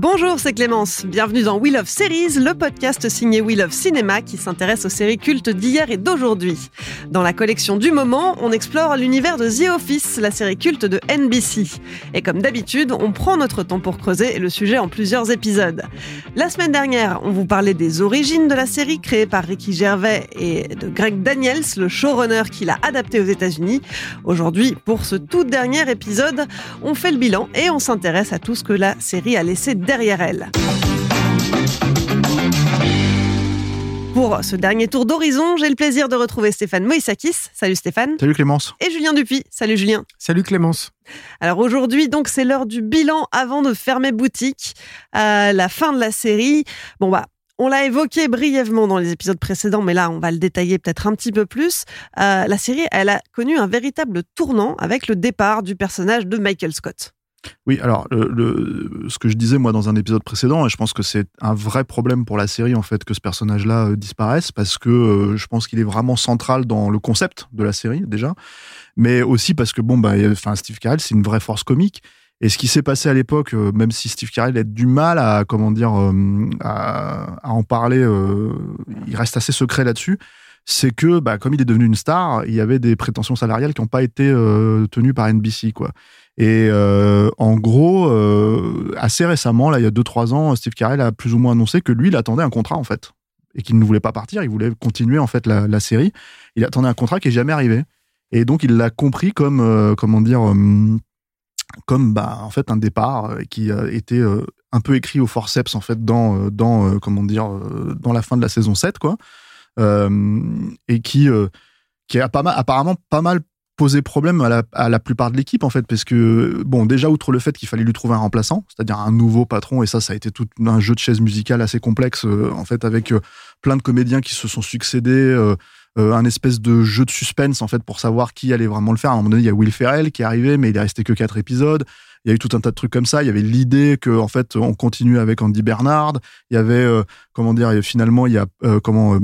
Bonjour, c'est Clémence. Bienvenue dans Wheel of Series, le podcast signé Wheel of Cinéma qui s'intéresse aux séries cultes d'hier et d'aujourd'hui. Dans la collection du moment, on explore l'univers de The Office, la série culte de NBC. Et comme d'habitude, on prend notre temps pour creuser le sujet en plusieurs épisodes. La semaine dernière, on vous parlait des origines de la série créée par Ricky Gervais et de Greg Daniels, le showrunner qui l'a adapté aux États-Unis. Aujourd'hui, pour ce tout dernier épisode, on fait le bilan et on s'intéresse à tout ce que la série a laissé derrière elle. Pour ce dernier tour d'horizon, j'ai le plaisir de retrouver Stéphane Moïsakis. Salut Stéphane. Salut Clémence. Et Julien Dupuis. Salut Julien. Salut Clémence. Alors aujourd'hui, donc c'est l'heure du bilan avant de fermer boutique, à la fin de la série. Bon bah. On l'a évoqué brièvement dans les épisodes précédents, mais là, on va le détailler peut-être un petit peu plus. Euh, la série, elle a connu un véritable tournant avec le départ du personnage de Michael Scott. Oui, alors le, le- ce que je disais moi dans un épisode précédent, et je pense que c'est un vrai problème pour la série en fait que ce personnage-là euh, disparaisse parce que euh, je pense qu'il est vraiment central dans le concept de la série déjà, mais aussi parce que bon bah, enfin Steve Carell c'est une vraie force comique. Et ce qui s'est passé à l'époque, euh, même si Steve Carell a du mal à comment dire à, à en parler, il reste assez secret là-dessus. C'est que bah, comme il est devenu une star, il y avait des prétentions salariales qui n'ont pas été tenues par NBC quoi. Et euh, en gros, euh, assez récemment, là, il y a 2-3 ans, Steve Carell a plus ou moins annoncé que lui, il attendait un contrat en fait, et qu'il ne voulait pas partir, il voulait continuer en fait la, série. Il attendait un contrat qui est jamais arrivé, et donc il l'a compris comme euh, comment dire, comme bah en fait un départ qui a été un peu écrit au forceps en fait dans dans comment dire dans la fin de la saison 7 quoi, et qui qui a pas mal, apparemment pas mal posé problème à la, à la plupart de l'équipe en fait parce que bon déjà outre le fait qu'il fallait lui trouver un remplaçant c'est-à-dire un nouveau patron et ça ça a été tout un jeu de chaises musicales assez complexe euh, en fait avec euh, plein de comédiens qui se sont succédés euh, un espèce de jeu de suspense en fait pour savoir qui allait vraiment le faire. À un moment donné il y a Will Ferrell qui est arrivé mais il est resté que quatre épisodes. Il y a eu tout un tas de trucs comme ça. Il y avait l'idée que en fait on continue avec Andy Bernard. Il y avait euh, comment dire finalement il y a euh, comment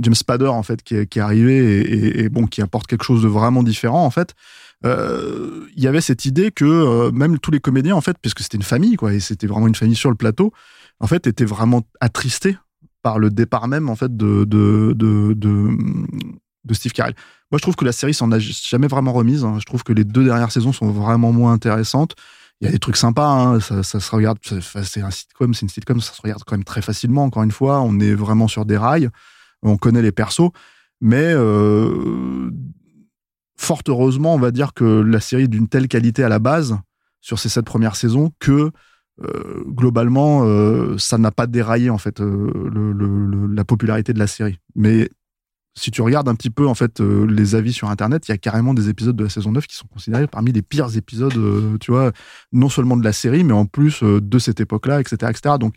James Spader en fait qui est, qui est arrivé et, et- bon qui apporte quelque chose de vraiment différent en fait. Il y avait cette idée que même tous les comédiens en fait puisque c'était une famille quoi et c'était vraiment une famille sur le plateau en fait étaient vraiment attristés par le départ même en fait de de de, de, Steve Carell moi je trouve que la série s'en a jamais vraiment remise hein. je trouve que les deux dernières saisons sont vraiment moins intéressantes il y a des trucs sympas, hein. ça, se regarde, c'est un c'est une sitcom, ça se regarde quand même très facilement. Encore une fois, on est vraiment sur des rails, on connaît les persos, mais euh, fort heureusement, on va dire que la série est d'une telle qualité à la base sur ces sept premières saisons que euh, globalement, euh, ça n'a pas déraillé en fait euh, le- le- la popularité de la série. Mais si tu regardes un petit peu en fait euh, les avis sur internet, il y a carrément des épisodes de la saison 9 qui sont considérés parmi les pires épisodes, euh, tu vois, non seulement de la série, mais en plus euh, de cette époque-là, etc., etc. Donc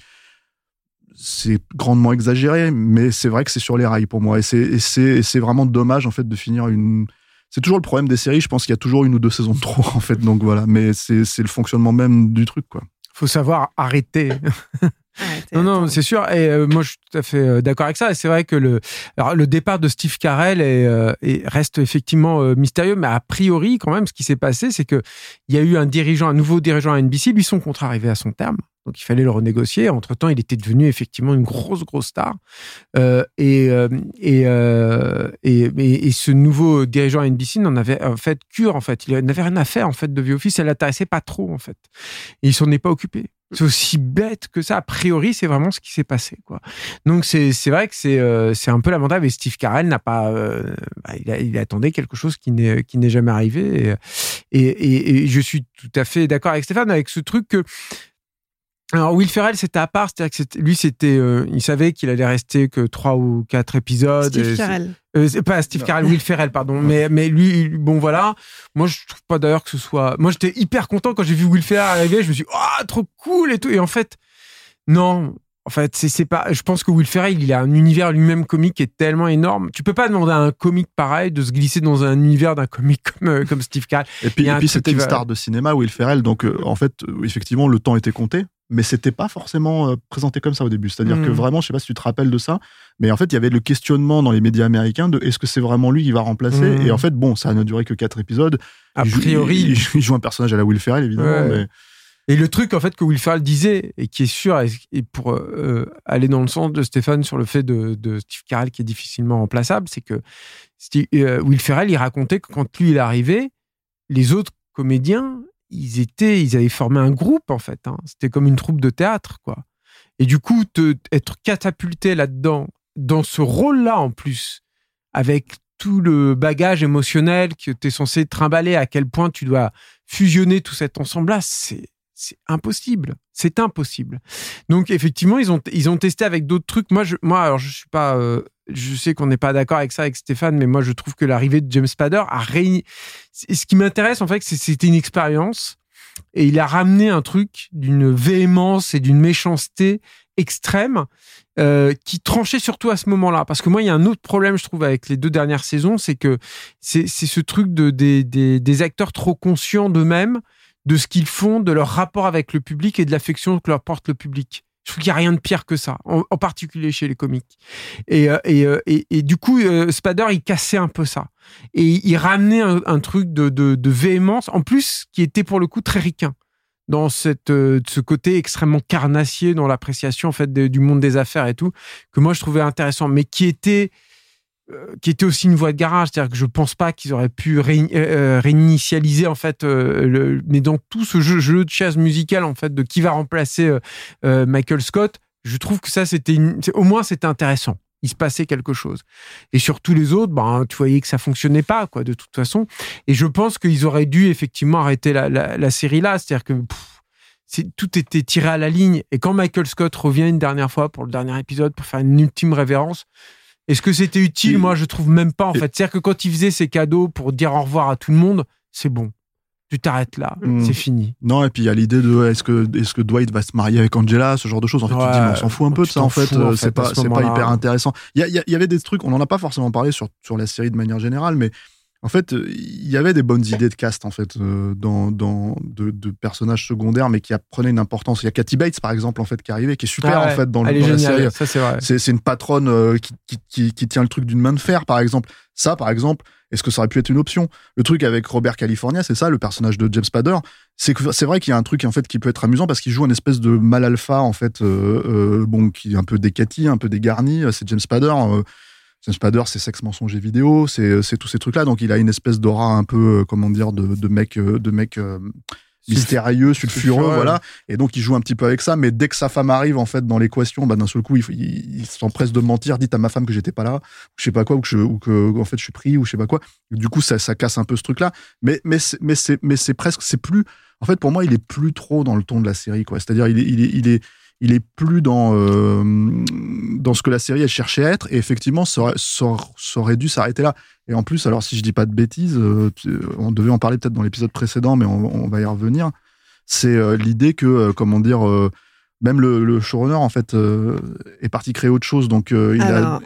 c'est grandement exagéré, mais c'est vrai que c'est sur les rails pour moi, et c'est vraiment dommage en fait de finir une. C'est toujours le problème des séries. Je pense qu'il y a toujours une ou deux saisons de trop en fait, donc voilà. Mais c'est c'est le fonctionnement même du truc quoi. Faut savoir arrêter. Non, non, c'est sûr. Et euh, moi, je suis tout à fait euh, d'accord avec ça. Et c'est vrai que le, alors, le départ de Steve Carell est, euh, est- reste effectivement euh, mystérieux, mais a priori, quand même, ce qui s'est passé, c'est que il y a eu un dirigeant, un nouveau dirigeant à NBC. Lui, son contrat arrivait à son terme. Donc il fallait le renégocier. Entre temps, il était devenu effectivement une grosse grosse star. Euh, et, euh, et, euh, et, et, ce nouveau dirigeant à NBC n'en avait en fait cure en fait. Il n'avait rien à faire en fait de The Office. Ça l'intéressait pas trop en fait. Et il s'en est pas occupé. C'est aussi bête que ça. A priori, c'est vraiment ce qui s'est passé. Donc c'est vrai que c'est un peu lamentable. Et Steve Carell n'a pas, bah, il, attendait quelque chose qui n'est jamais arrivé. Et, et, je suis tout à fait d'accord avec Stéphane avec ce truc que alors Will Ferrell c'était à part, c'est-à-dire que lui c'était, euh, il savait qu'il allait rester que trois ou quatre épisodes. Steve Carell. Euh, pas Steve Carell, Will Ferrell, pardon. Mais mais lui, bon voilà. Moi je trouve pas d'ailleurs que ce soit. Moi j'étais hyper content quand j'ai vu Will Ferrell arriver. Je me suis, dit, oh trop cool et tout. Et en fait, non. En fait, c'est c'est pas. Je pense que Will Ferrell, il a un univers lui-même comique qui est tellement énorme. Tu peux pas demander à un comique pareil de se glisser dans un univers d'un comique comme euh, comme Steve Carell. Et puis, et puis c'était une star de cinéma, Will Ferrell. Donc en fait, effectivement, le temps était compté mais c'était pas forcément euh, présenté comme ça au début. C'est-à-dire que hmm. vraiment, je sais pas si tu te rappelles de ça, mais en fait, il y avait le questionnement dans les médias américains de est-ce que c'est vraiment lui qui va remplacer hmm. Et en fait, bon, ça n'a duré que quatre épisodes. A priori, il, joue un personnage à la Will Ferrell, évidemment. Et le truc, en fait, que Will Ferrell disait, et qui est sûr, et pour euh, aller dans le sens de Stéphane sur le fait de, de Steve Carell qui est difficilement remplaçable, c'est que euh, Will Ferrell, il racontait que quand lui, il est arrivé, les autres comédiens ils étaient, ils avaient formé un groupe en fait. Hein. C'était comme une troupe de théâtre, quoi. Et du coup, être catapulté là-dedans, dans ce rôle-là en plus, avec tout le bagage émotionnel que tu es censé trimballer, à quel point tu dois fusionner tout cet ensemble-là, c'est c'est impossible. C'est impossible. Donc effectivement, ils ont ils ont testé avec d'autres trucs. Moi, je, moi, alors je suis pas, euh, je sais qu'on n'est pas d'accord avec ça avec Stéphane, mais moi je trouve que l'arrivée de James Spader a réuni. Ce qui m'intéresse en fait, c'est c'était une expérience et il a ramené un truc d'une véhémence et d'une méchanceté extrême euh, qui tranchait surtout à ce moment-là. Parce que moi, il y a un autre problème, je trouve, avec les deux dernières saisons, c'est que c'est ce truc de des, des, des acteurs trop conscients d'eux-mêmes de ce qu'ils font, de leur rapport avec le public et de l'affection que leur porte le public. Je trouve qu'il n'y a rien de pire que ça, en, particulier chez les comiques. Et, euh, euh, et, et, du coup, euh, Spader, il cassait un peu ça. Et il ramenait un, truc de, de, véhémence, en plus, qui était pour le coup très ricain dans cette, ce côté extrêmement carnassier dans l'appréciation en fait du monde des affaires et tout, que moi je trouvais intéressant, mais qui était qui était aussi une voie de garage, c'est-à-dire que je pense pas qu'ils auraient pu euh, euh, réinitialiser en fait, mais dans tout ce jeu, de chaise musicale en fait de qui va remplacer Michael Scott, je trouve que ça c'était au moins c'était intéressant. Il se passait quelque chose. Et sur tous les autres, ben, tu voyais que ça fonctionnait pas, quoi, de toute façon. Et je pense qu'ils auraient dû effectivement arrêter la série là. C'est-à-dire que tout était tiré à la ligne. Et quand Michael Scott revient une dernière fois pour le dernier épisode, pour faire une ultime révérence, est-ce que c'était utile? Moi, je trouve même pas, en fait. C'est-à-dire que quand il faisait ses cadeaux pour dire au revoir à tout le monde, c'est bon. Tu t'arrêtes là, hmm. c'est fini. Non, et puis il y a l'idée de est-ce que, est que Dwight va se marier avec Angela, ce genre de choses. En fait, tu te dis, on s'en fout un peu de ça, en fait. c'est pas, pas hyper intéressant. Il y, y, avait des trucs, on en a pas forcément parlé sur, sur la série de manière générale, mais en fait, il y avait des bonnes idées de cast en fait euh, dans, dans de, personnages secondaires, mais qui prenaient une importance. Il y a Cathy Bates par exemple en fait qui est arrivée, qui est super ah en fait dans, le, dans la série. c'est une patronne euh, qui, qui, qui, tient le truc d'une main de fer par exemple. Ça par exemple, est-ce que ça aurait pu être une option? Le truc avec Robert California, c'est ça, le personnage de James Spader. C'est vrai qu'il y a un truc en fait qui peut être amusant parce qu'il joue une espèce de mal alpha en fait, euh, bon qui est un peu décati, un peu dégarni. C'est James Spader James Spader, c'est sexe, mensonge et vidéo, c'est tous ces trucs-là. Donc il a une espèce d'aura un peu, euh, comment dire, de, de mec, euh, de mec euh, mystérieux, sulfureux, voilà. Et donc il joue un petit peu avec ça. Mais dès que sa femme arrive en fait dans l'équation, bah, d'un seul coup, il, il, s'empresse de mentir, dit à ma femme que j'étais pas là, ou je sais pas quoi, ou que, je, ou que en fait je suis pris, ou je sais pas quoi. Du coup, ça, ça casse un peu ce truc-là. Mais mais mais c'est mais c'est presque, c'est plus. En fait, pour moi, il est plus trop dans le ton de la série, quoi. C'est-à-dire, il est, il est, il est il est plus dans euh, dans ce que la série a cherché à être. Et effectivement ça aurait, dû s'arrêter là. Et en plus alors si je dis pas de bêtises euh, on devait en parler peut-être dans l'épisode précédent mais on, va y revenir. C'est euh, l'idée que comment dire même le, le, showrunner en fait est parti créer autre chose. Donc il a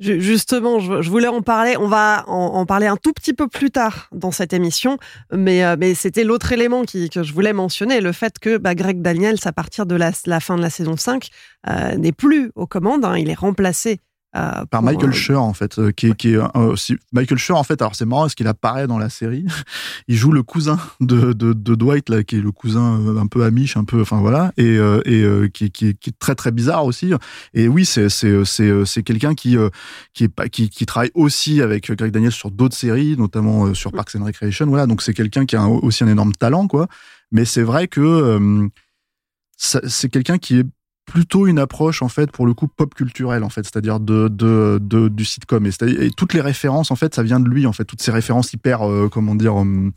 Justement, je, voulais en parler. On va en, parler un tout petit peu plus tard dans cette émission, mais, euh, c'était l'autre élément que je voulais mentionner, le fait que bah, Greg Daniels, à partir de la, fin de la saison 5, euh, n'est plus aux commandes. Hein. il est remplacé euh, par Michael euh, Schur en fait euh, qui est, qui est euh, aussi Michael Schur en fait alors c'est marrant parce qu'il apparaît dans la série. Il joue le cousin de, de, de Dwight là qui est le cousin un peu amiche un peu enfin voilà et et qui, qui, qui est très très bizarre aussi. Et oui c'est c'est c'est c'est quelqu'un qui qui est pas qui, qui travaille aussi avec Greg Daniels sur d'autres séries notamment sur Parks and Recreation voilà. Donc c'est quelqu'un qui a un- aussi un énorme talent quoi. Mais c'est vrai que c'est quelqu'un qui est plutôt une approche en fait pour le coup pop culturelle en fait c'est-à-dire de, de, de du sitcom et, et toutes les références en fait ça vient de lui en fait toutes ces références hyper euh, comment dire hum,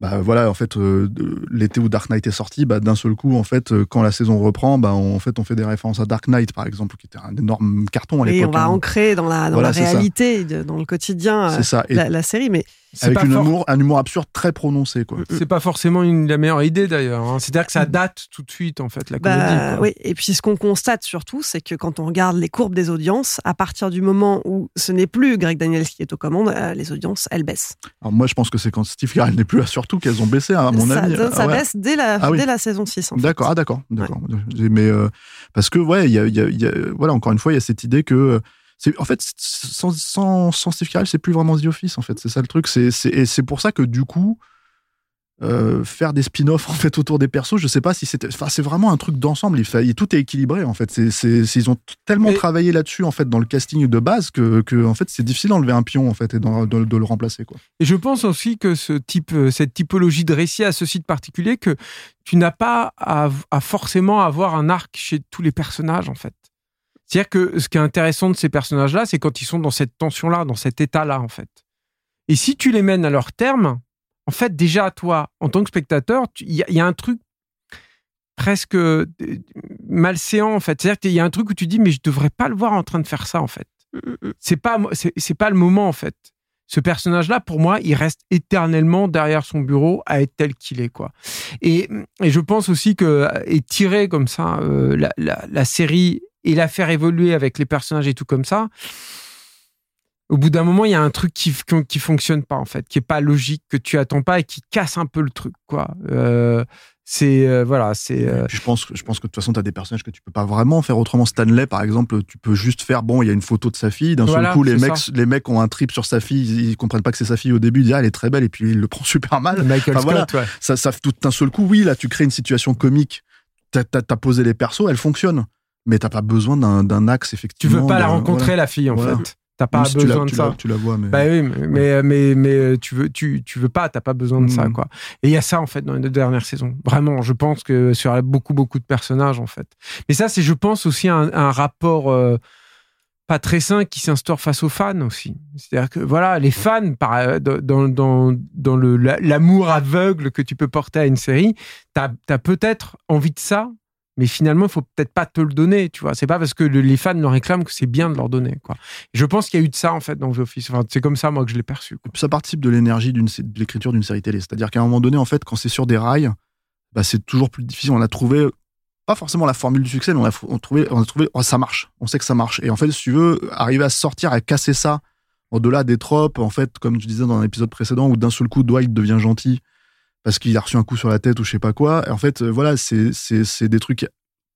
bah voilà en fait euh, l'été où Dark Knight est sorti bah d'un seul coup en fait euh, quand la saison reprend bah on, en fait on fait des références à Dark Knight par exemple qui était un énorme carton à Et l'époque on va hein. ancrer dans la, dans Voilà, la c'est ça. réalité, de- dans le quotidien, et la, la série. Mais avec une for- humour, un humour absurde très prononcé quoi C'est pas forcément une, la meilleure idée d'ailleurs. hein. C'est-à-dire que ça date tout de suite en fait la comédie. Bah, quoi. oui, et puis ce qu'on constate surtout, c'est que quand on regarde les courbes des audiences, à partir du moment où ce n'est plus Greg Daniels qui est aux commandes, euh, les audiences, elles baissent. alors moi je pense que c'est quand Steve Carell n'est plus là surtout qu'elles ont baissé à mon ça avis ça Ah ouais. baisse dès la, Ah oui. dès la saison 6. en fait. D'accord, ah d'accord, d'accord. Mais euh, parce que ouais, il y a, y a- il y a- voilà, encore une fois, il y a cette idée que euh, en fait sans, sans, sans Steve Carell, c'est plus vraiment The Office en fait. C'est ça le truc. C'est et c'est pour ça que du coup. euh, faire des spin-offs en fait autour des persos, je sais pas si c'était. Enfin, c'est vraiment un truc d'ensemble. Il tout est équilibré en fait. C'est, ils ont tellement Et- travaillé là-dessus en fait dans le casting de base que, que en fait c'est difficile d'enlever un pion en fait et de, de le remplacer quoi. Et je pense aussi que ce type, euh, cette typologie de récit a ceci de particulier que tu n'as pas à, à forcément avoir un arc chez tous les personnages en fait. C'est-à-dire que ce qui est intéressant de ces personnages-là, c'est quand ils sont dans cette tension-là, dans cet état-là en fait. Et si tu les mènes à leur terme, en fait déjà toi, en tant que spectateur, il y, a- il y a un truc presque euh, malséant en fait. C'est-à-dire qu'il y a un truc où tu dis mais je devrais pas le voir en train de faire ça en fait. C'est pas mo- c'est c'est pas le moment en fait ce personnage-là, pour moi, il reste éternellement derrière son bureau à être tel qu'il est, quoi. Et, et je pense aussi que et tirer comme ça euh, la, la- la série et la faire évoluer avec les personnages et tout comme ça. Au bout d'un moment, il y a un truc qui qui fonctionne pas en fait, qui est pas logique, que tu attends pas et qui casse un peu le truc, quoi. Euh, c'est euh, voilà, c'est euh, je pense, que- je pense que de toute façon, tu as des personnages que tu peux pas vraiment faire autrement. Stanley, par exemple, tu peux juste faire, bon, il y a une photo de sa fille. D'un Voilà, seul coup, les mecs, ça. les mecs ont un trip sur sa fille. Ils, comprennent pas que c'est sa fille au début. Ils disent, ah, elle est très belle. Et puis, il le prend super mal. Michael Enfin, voilà. Scott, ouais. Ça, ça, tout d'un seul coup, oui, là, tu crées une situation comique. T'as as, posé les persos, elle fonctionne. Mais t'as pas besoin d'un axe, Tu effectivement. veux pas la rencontrer voilà. la fille en Voilà. fait. T'as pas tu besoin de tu ça. la- Tu la vois, mais. Bah oui, mais, mais, mais, mais, euh, tu veux, tu, tu veux pas, t'as pas besoin de ça, Mhm. quoi. Et il y a ça, en fait, dans les deux dernières saisons. Vraiment, je pense que sur beaucoup, beaucoup de personnages, en fait. Mais ça, c'est, je pense, aussi un, un rapport euh, pas très sain qui s'instaure face aux fans aussi. C'est-à-dire que, voilà, les fans, par, euh, dans, dans, dans l'amour aveugle que tu peux porter à une série, t'as, as peut-être envie de ça, mais finalement, il faut peut-être pas te le donner, tu vois. C'est pas parce que le- les fans le réclament que c'est bien de leur donner, quoi. Je pense qu'il y a eu de ça, en fait, dans The Office. C'est comme ça, moi, que je l'ai perçu. ça participe de l'énergie de l'écriture d'une série télé. C'est-à-dire qu'à un moment donné, en fait, quand c'est sur des rails, bah, c'est toujours plus difficile. On a trouvé pas forcément la formule du succès, mais on a, on a trouvé, on a trouvé, oh, ça marche. On sait que ça marche. Et en fait, si tu veux arriver à sortir, à casser ça au-delà des tropes, en fait, comme tu disais dans un épisode précédent, où d'un seul coup Dwight devient gentil parce qu'il a reçu un coup sur la tête ou je sais pas quoi. En fait, euh, voilà, c'est des trucs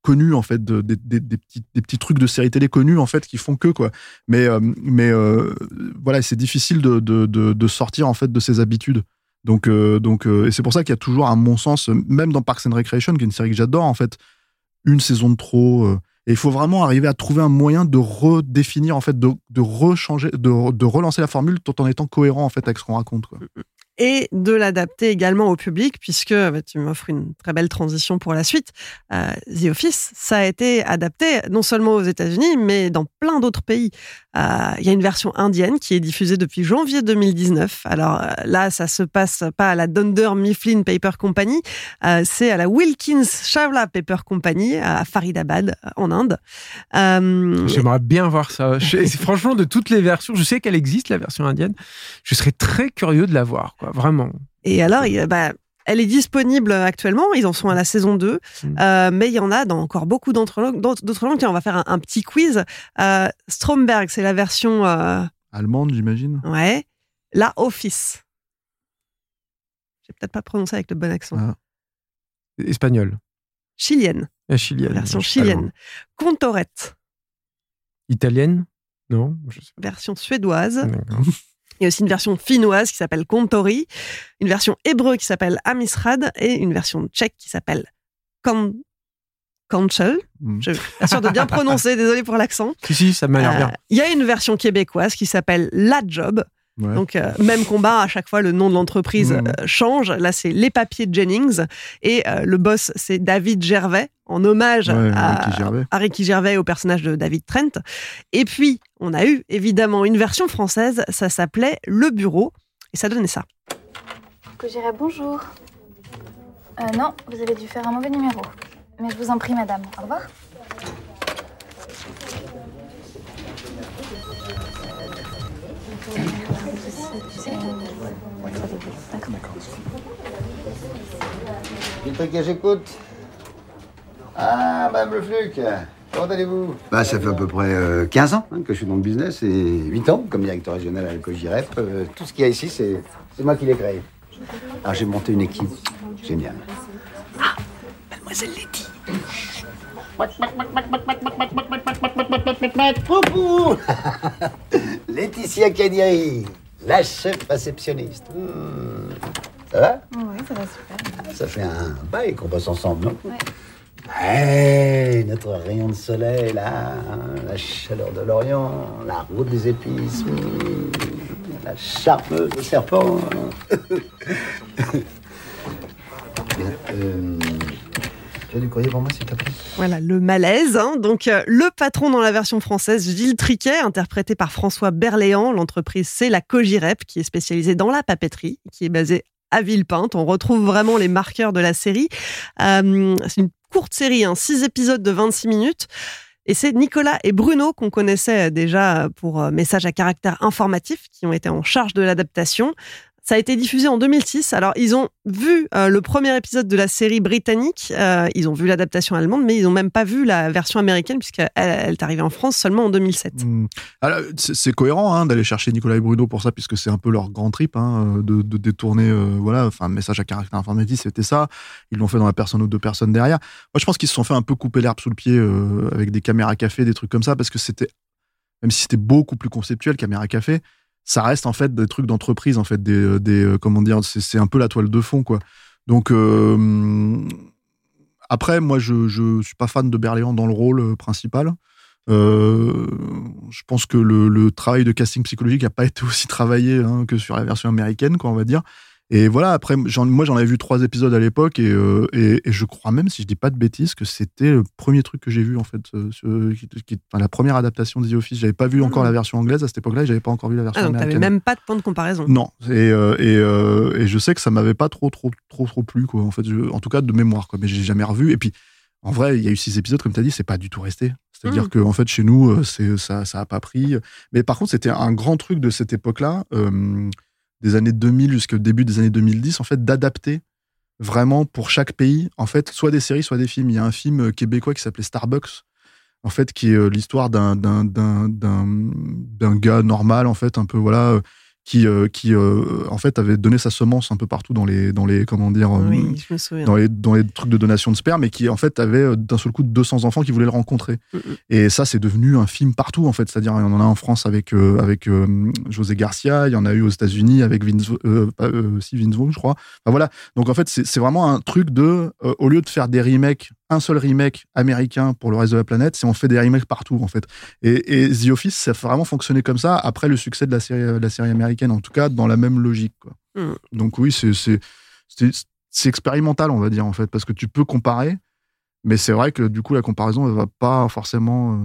connus en fait, de- des, petits des petits trucs de série télé connus en fait qui font que quoi. Mais euh, mais euh, voilà, c'est difficile de, de, sortir en fait de ses habitudes. Donc donc et c'est pour ça qu'il y a toujours à mon sens, même dans Parks and Recreation, qui est une série que j'adore en fait, une saison de trop. et il faut vraiment arriver à trouver un moyen de redéfinir en fait, de, de rechanger, de, relancer la formule tout en étant cohérent en fait avec ce qu'on raconte. Et de l'adapter également au public, puisque bah, tu m'offres une très belle transition pour la suite. Euh, The Office, ça a été adapté non seulement aux États-Unis, mais dans plein d'autres pays. Euh, Il y a une version indienne qui est diffusée depuis janvier 2019. Alors euh, là, ça se passe pas à la Dunder Mifflin Paper Company, euh, c'est à la Wilkins Chawla Paper Company à Faridabad en Inde. Euh, J'aimerais bien voir ça. Franchement, de toutes les versions, je sais qu'elle existe, la version indienne. Je serais très curieux de la voir, quoi. Vraiment. Et alors, il bah, elle est disponible actuellement. Ils en sont à la saison 2. Mm. Euh, mais il y en a dans encore beaucoup d'autres langues. d'autres- d'autres langues. Tiens, on va faire un, un petit quiz. Euh, Stromberg, c'est la version. euh, Allemande, j'imagine. ouais. La Office. J'ai peut-être pas prononcé avec le bon accent. Ah. Espagnol. Chilienne. La chilienne. Version chilienne. Contorette. Italienne? Non, je sais version suédoise. Il y a aussi une version finnoise qui s'appelle Kontori, une version hébreu qui s'appelle Amisrad et une version tchèque qui s'appelle Kan- Kanchel. Mm. Je suis sûre de bien prononcer, désolé pour l'accent. Si, si, ça m'a l'air Euh, bien. Il y a une version québécoise qui s'appelle La Job. Ouais. Donc, euh, même combat, à chaque fois, le nom de l'entreprise Mhm. euh, change. Là, c'est Les Papiers de Jennings. Et euh, le boss, c'est David Gervais, en hommage Ouais, à, Ricky Gervais. à Ricky Gervais et au personnage de David Trent. Et puis, on a eu évidemment une version française, ça s'appelait Le Bureau, et ça donnait ça. Que j'irai bonjour. Euh, non, vous avez dû faire un mauvais numéro. Mais je vous en prie, madame. Au revoir. Le truc que j'écoute? Ah, Madame Le Fluc, comment allez-vous? Bah, ça fait à peu près euh, 15 ans hein, que je suis dans le business et 8 ans comme directeur régional à l'Ecogirep. Euh, tout ce qu'il y a ici, c'est c'est moi qui l'ai créé. Alors, j'ai monté une équipe géniale. Ah, Mademoiselle Letty. Laetitia Kadiri, la chef réceptionniste. Hmm. Ça va? Oui, ça va super. Ça fait un bail qu'on bosse ensemble, non? Ouais. Hey, notre rayon de soleil, là, la chaleur de l'Orient, la route des épices, la charmeuse de serpent. Euh, Voilà, le malaise. hein. Donc, euh, le patron dans la version française, Gilles Triquet, interprété par François Berléand. L'entreprise, c'est la Cogirep, qui est spécialisée dans la papeterie, qui est basée à Villepinte. On retrouve vraiment les marqueurs de la série. Euh, c'est une courte série, hein, six épisodes de 26 minutes. Et c'est Nicolas et Bruno qu'on connaissait déjà pour euh, Messages à caractère informatif, qui ont été en charge de l'adaptation. Ça a été diffusé en 2006. Alors, ils ont vu euh, le premier épisode de la série britannique. euh, ils ont vu l'adaptation allemande, mais ils n'ont même pas vu la version américaine, puisqu'elle elle est arrivée en France seulement en 2007. Mm. Alors, c'est cohérent hein, d'aller chercher Nicolas et Bruno pour ça, puisque c'est un peu leur grand trip hein, de, de détourner, euh, voilà, enfin, message à caractère informatique, c'était ça. Ils l'ont fait dans la personne ou deux personnes derrière. Moi, je pense qu'ils se sont fait un peu couper l'herbe sous le pied euh, avec des caméras café, des trucs comme ça, parce que c'était, même si c'était beaucoup plus conceptuel, caméra café, ça reste en fait des trucs d'entreprise, en fait, des, des euh, comment dire, c'est un peu la toile de fond, quoi. Donc, euh, après, moi, je, je suis pas fan de Berléand dans le rôle euh, principal. Euh, je pense que le, le travail de casting psychologique n'a pas été aussi travaillé hein, que sur la version américaine, quoi, on va dire. Et voilà, après, moi j'en avais vu trois épisodes à l'époque et, euh, et, et je crois même, si je dis pas de bêtises, que c'était le premier truc que j'ai vu en fait, euh, ce- qui- qui- enfin, la première adaptation de The Office. J'avais pas vu encore la version anglaise à cette époque-là, et j'avais pas encore vu la version Ah, donc t'avais américaine. même pas de point de comparaison. Non, et, euh, et, je sais que ça m'avait pas trop, trop, trop, trop plu, quoi. En fait, je- en tout cas de mémoire, quoi. Mais j'ai jamais revu. Et puis, en vrai, il y a eu six épisodes, comme tu as dit, c'est pas du tout resté. C'est-à-dire Mhm. que, en fait, chez nous, c'est ça, ça a pas pris. Mais par contre, c'était un grand truc de cette époque-là, euh, des années 2000 jusqu'au début des années 2010, en fait, d'adapter vraiment pour chaque pays, en fait, soit des séries, soit des films. Il y a un film euh, québécois qui s'appelait Starbucks, en fait, qui est euh, l'histoire d'un gars normal, en fait, un peu voilà, euh, qui euh, qui euh, en fait avait donné sa semence un peu partout dans les dans les comment dire euh, Oui, je me souviens. dans les dans les trucs de donation de sperme, et qui en fait avait euh, d'un seul coup 200 enfants qui voulaient le rencontrer. Mhm. Et ça, c'est devenu un film partout, en fait. C'est-à-dire, il y en a en France avec, euh, avec José Garcia, il y en a eu aux États-Unis avec Vince, si Vince Vaughn, je crois. Enfin, voilà. Donc, en fait, c'est c'est vraiment un truc de, euh, au lieu de faire des remakes, un seul remake américain pour le reste de la planète, c'est on fait des remakes partout, en fait. Et, et The Office, ça a vraiment fonctionné comme ça après le succès de la série, de la série américaine, en tout cas, dans la même logique, quoi. Mhm. Donc, oui, c'est expérimental, on va dire, en fait, parce que tu peux comparer. Mais c'est vrai que du coup, la comparaison, elle va pas forcément.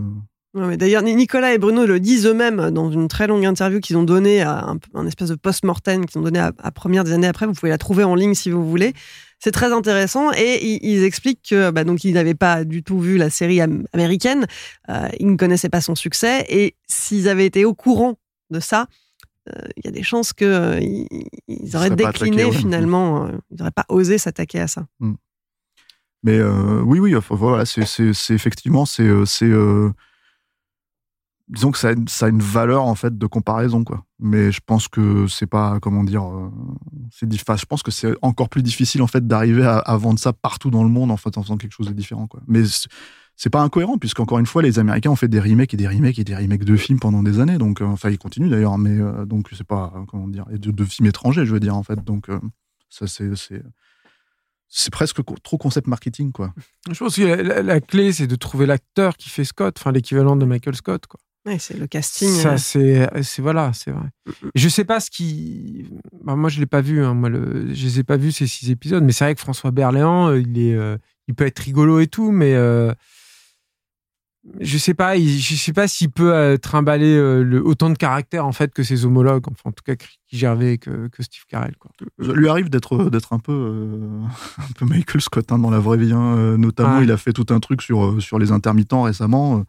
euh, D'ailleurs, Nicolas et Bruno le disent eux-mêmes dans une très longue interview qu'ils ont donnée à un, un espèce de post-mortem qu'ils ont donné à, à première des années après. Vous pouvez la trouver en ligne si vous voulez. C'est très intéressant et ils, ils expliquent que bah, donc ils n'avaient pas du tout vu la série am- américaine, euh, ils ne connaissaient pas son succès et s'ils avaient été au courant de ça, euh, il y a des chances que euh, ils, auraient décliné finalement. euh, ils n'auraient pas osé s'attaquer à ça. Mais euh, oui, oui, voilà, c'est effectivement, c'est. Disons que ça a, une, valeur en fait de comparaison, quoi. Mais je pense que c'est pas, comment dire, euh, c'est enfin, je pense que c'est encore plus difficile en fait d'arriver à, vendre ça partout dans le monde en faisant quelque chose de différent, quoi. Mais c'est pas incohérent puisqu'encore une fois les Américains ont fait des remakes et des remakes et des remakes de films pendant des années donc euh, enfin ils continuent d'ailleurs mais euh, donc c'est pas comment dire et de, films étrangers je veux dire en fait donc ça c'est c'est presque trop concept marketing quoi Je pense que la, la- la clé, c'est de trouver l'acteur qui fait Scott, enfin l'équivalent de Michael Scott. Quoi. Ouais, c'est le casting. Ça, euh, c'est, c'est voilà, c'est vrai. Et je sais pas ce qui. bah, moi, je l'ai pas vu. Hein, moi, le... je les ai pas vus ces six épisodes, mais c'est vrai que François Berléand, euh, il est, euh, il peut être rigolo et tout, mais euh, je sais pas. il- Je sais pas s'il peut euh, trimballer euh, le... autant de caractère en fait que ses homologues. Enfin, en tout cas, Ricky Gervais que, que Steve Carell. Quoi. Ça lui arrive d'être d'être un peu euh, un peu Michael Scott hein, dans la vraie vie hein. Euh, notamment il a fait tout un truc sur euh, sur les intermittents récemment euh.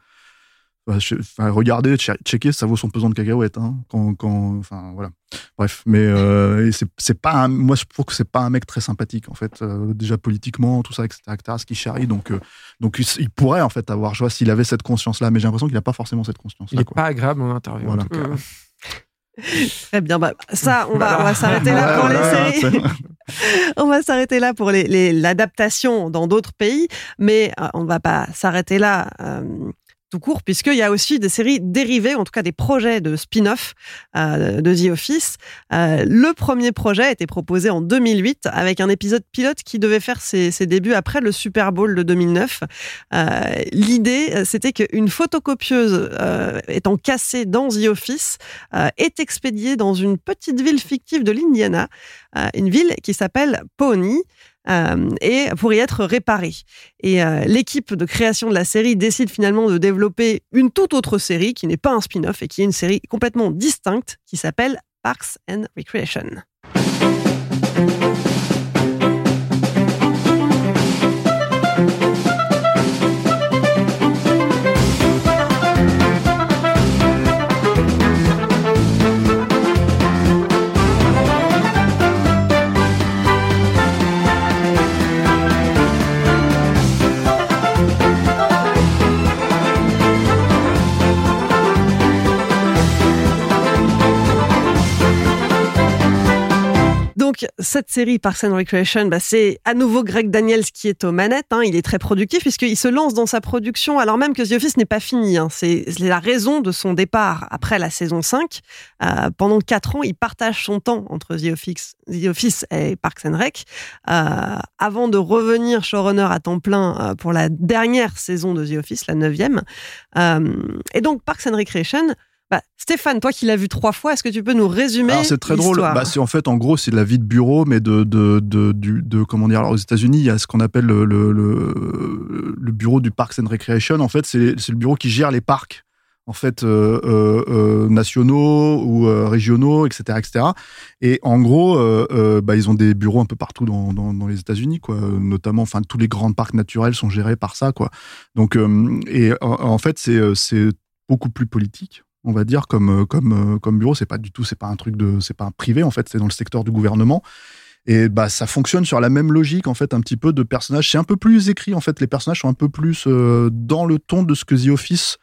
Enfin, regardez che- checker ça vaut son pesant de cacahuètes hein, quand quand enfin voilà bref mais euh, c'est pas un- moi je trouve que c'est pas un mec très sympathique en fait euh, déjà politiquement tout ça etc etc ce qui charrie donc euh, donc il, pourrait en fait avoir je vois s'il avait cette conscience là mais j'ai l'impression qu'il a pas forcément cette conscience Il là est pas agréable en interview. Voilà. En tout cas. Mm. Très bien. Bah, ça, on va, on va s'arrêter là pour les séries. on va s'arrêter là pour les- les- l'adaptation dans d'autres pays, mais euh, on va pas s'arrêter là. euh, tout court, puisqu'il y a aussi des séries dérivées, en tout cas des projets de spin-off euh, de The Office. Euh, le premier projet a été proposé en 2008 avec un épisode pilote qui devait faire ses, ses débuts après le Super Bowl de 2009. Euh, L'idée, c'était qu'une photocopieuse étant cassée dans The Office est expédiée dans une petite ville fictive de l'Indiana, une ville qui s'appelle Pawnee. Euh, et pour y être réparée. Et euh, l'équipe de création de la série décide finalement de développer une toute autre série qui n'est pas un spin-off et qui est une série complètement distincte qui s'appelle Parks and Recreation. Donc, cette série Parks and Recreation, bah, c'est à nouveau Greg Daniels qui est aux manettes. hein. Il est très productif puisqu'il se lance dans sa production alors même que The Office n'est pas fini. hein. C'est la raison de son départ après la saison 5. Euh, pendant quatre ans, il partage son temps entre The Office, The Office et Parks and Rec euh, avant de revenir showrunner à temps plein euh, pour la dernière saison de The Office, la neuvième. Euh, et donc, Parks and Recreation... Bah, Stéphane, toi qui l'as vu trois fois, est-ce que tu peux nous résumer c'est très drôle. Bah, c'est en fait en gros c'est de la vie de bureau, mais de de de, comment dire. Alors aux États-Unis il y a ce qu'on appelle le, le le le bureau du Parks and Recreation. En fait c'est le bureau qui gère les parcs en fait euh, euh, euh, nationaux ou euh, régionaux, etc., etc. Et en gros, bah, ils ont des bureaux un peu partout dans, dans, dans les États-Unis, quoi. Notamment, enfin, tous les grands parcs naturels sont gérés par ça, quoi. Donc, et en, en fait, c'est beaucoup plus politique on va dire comme euh, comme euh, comme bureau. C'est pas du tout c'est pas un truc de c'est pas un privé en fait. C'est dans le secteur du gouvernement. Et bah ça fonctionne sur la même logique en fait un petit peu de personnages. C'est un peu plus écrit en fait. Les personnages sont un peu plus euh, dans le ton de ce que The Office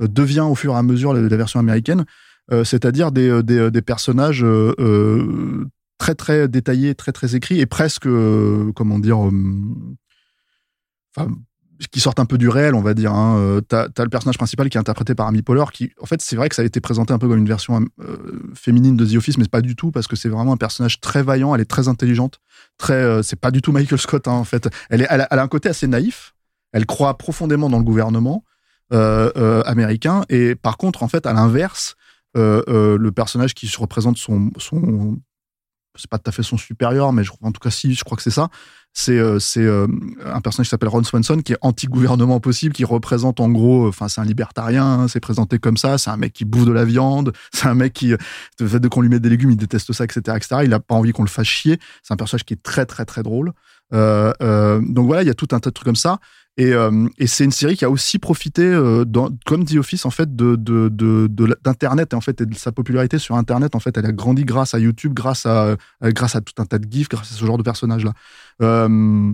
devient au fur et à mesure la, la version américaine. C'est-à-dire des, des personnages très très détaillés très très écrits et presque comment dire enfin qui sortent un peu du réel, on va dire. Hein. Euh, T'as as le personnage principal qui est interprété par Amy Poehler, qui, en fait, c'est vrai que ça a été présenté un peu comme une version euh, féminine de The Office, mais pas du tout parce que c'est vraiment un personnage très vaillant. Elle est très intelligente, très. euh, c'est pas du tout Michael Scott hein, en fait. Elle, est, elle, a, un côté assez naïf. Elle croit profondément dans le gouvernement américain, et par contre, en fait, à l'inverse, le personnage qui se représente son son c'est pas tout à fait son supérieur, mais en tout cas, si, je crois que c'est ça. C'est euh, euh, un personnage qui s'appelle Ron Swanson, qui est anti-gouvernement possible, qui représente en gros, enfin, c'est un libertarien, hein, c'est présenté comme ça, c'est un mec qui bouffe de la viande, c'est un mec qui, le fait de qu'on lui mette des légumes, il déteste ça, etc., etc. Il a pas envie qu'on le fasse chier. C'est un personnage qui est très, très, très drôle. Euh, euh, donc voilà, il y a tout un tas de trucs comme ça. Et, euh, et c'est une série qui a aussi profité, euh, comme The Office, en fait, d'internet et en fait de sa popularité sur internet. En fait, elle a grandi grâce à YouTube, grâce à euh, grâce à tout un tas de gifs, grâce à ce genre de personnages là. Euh,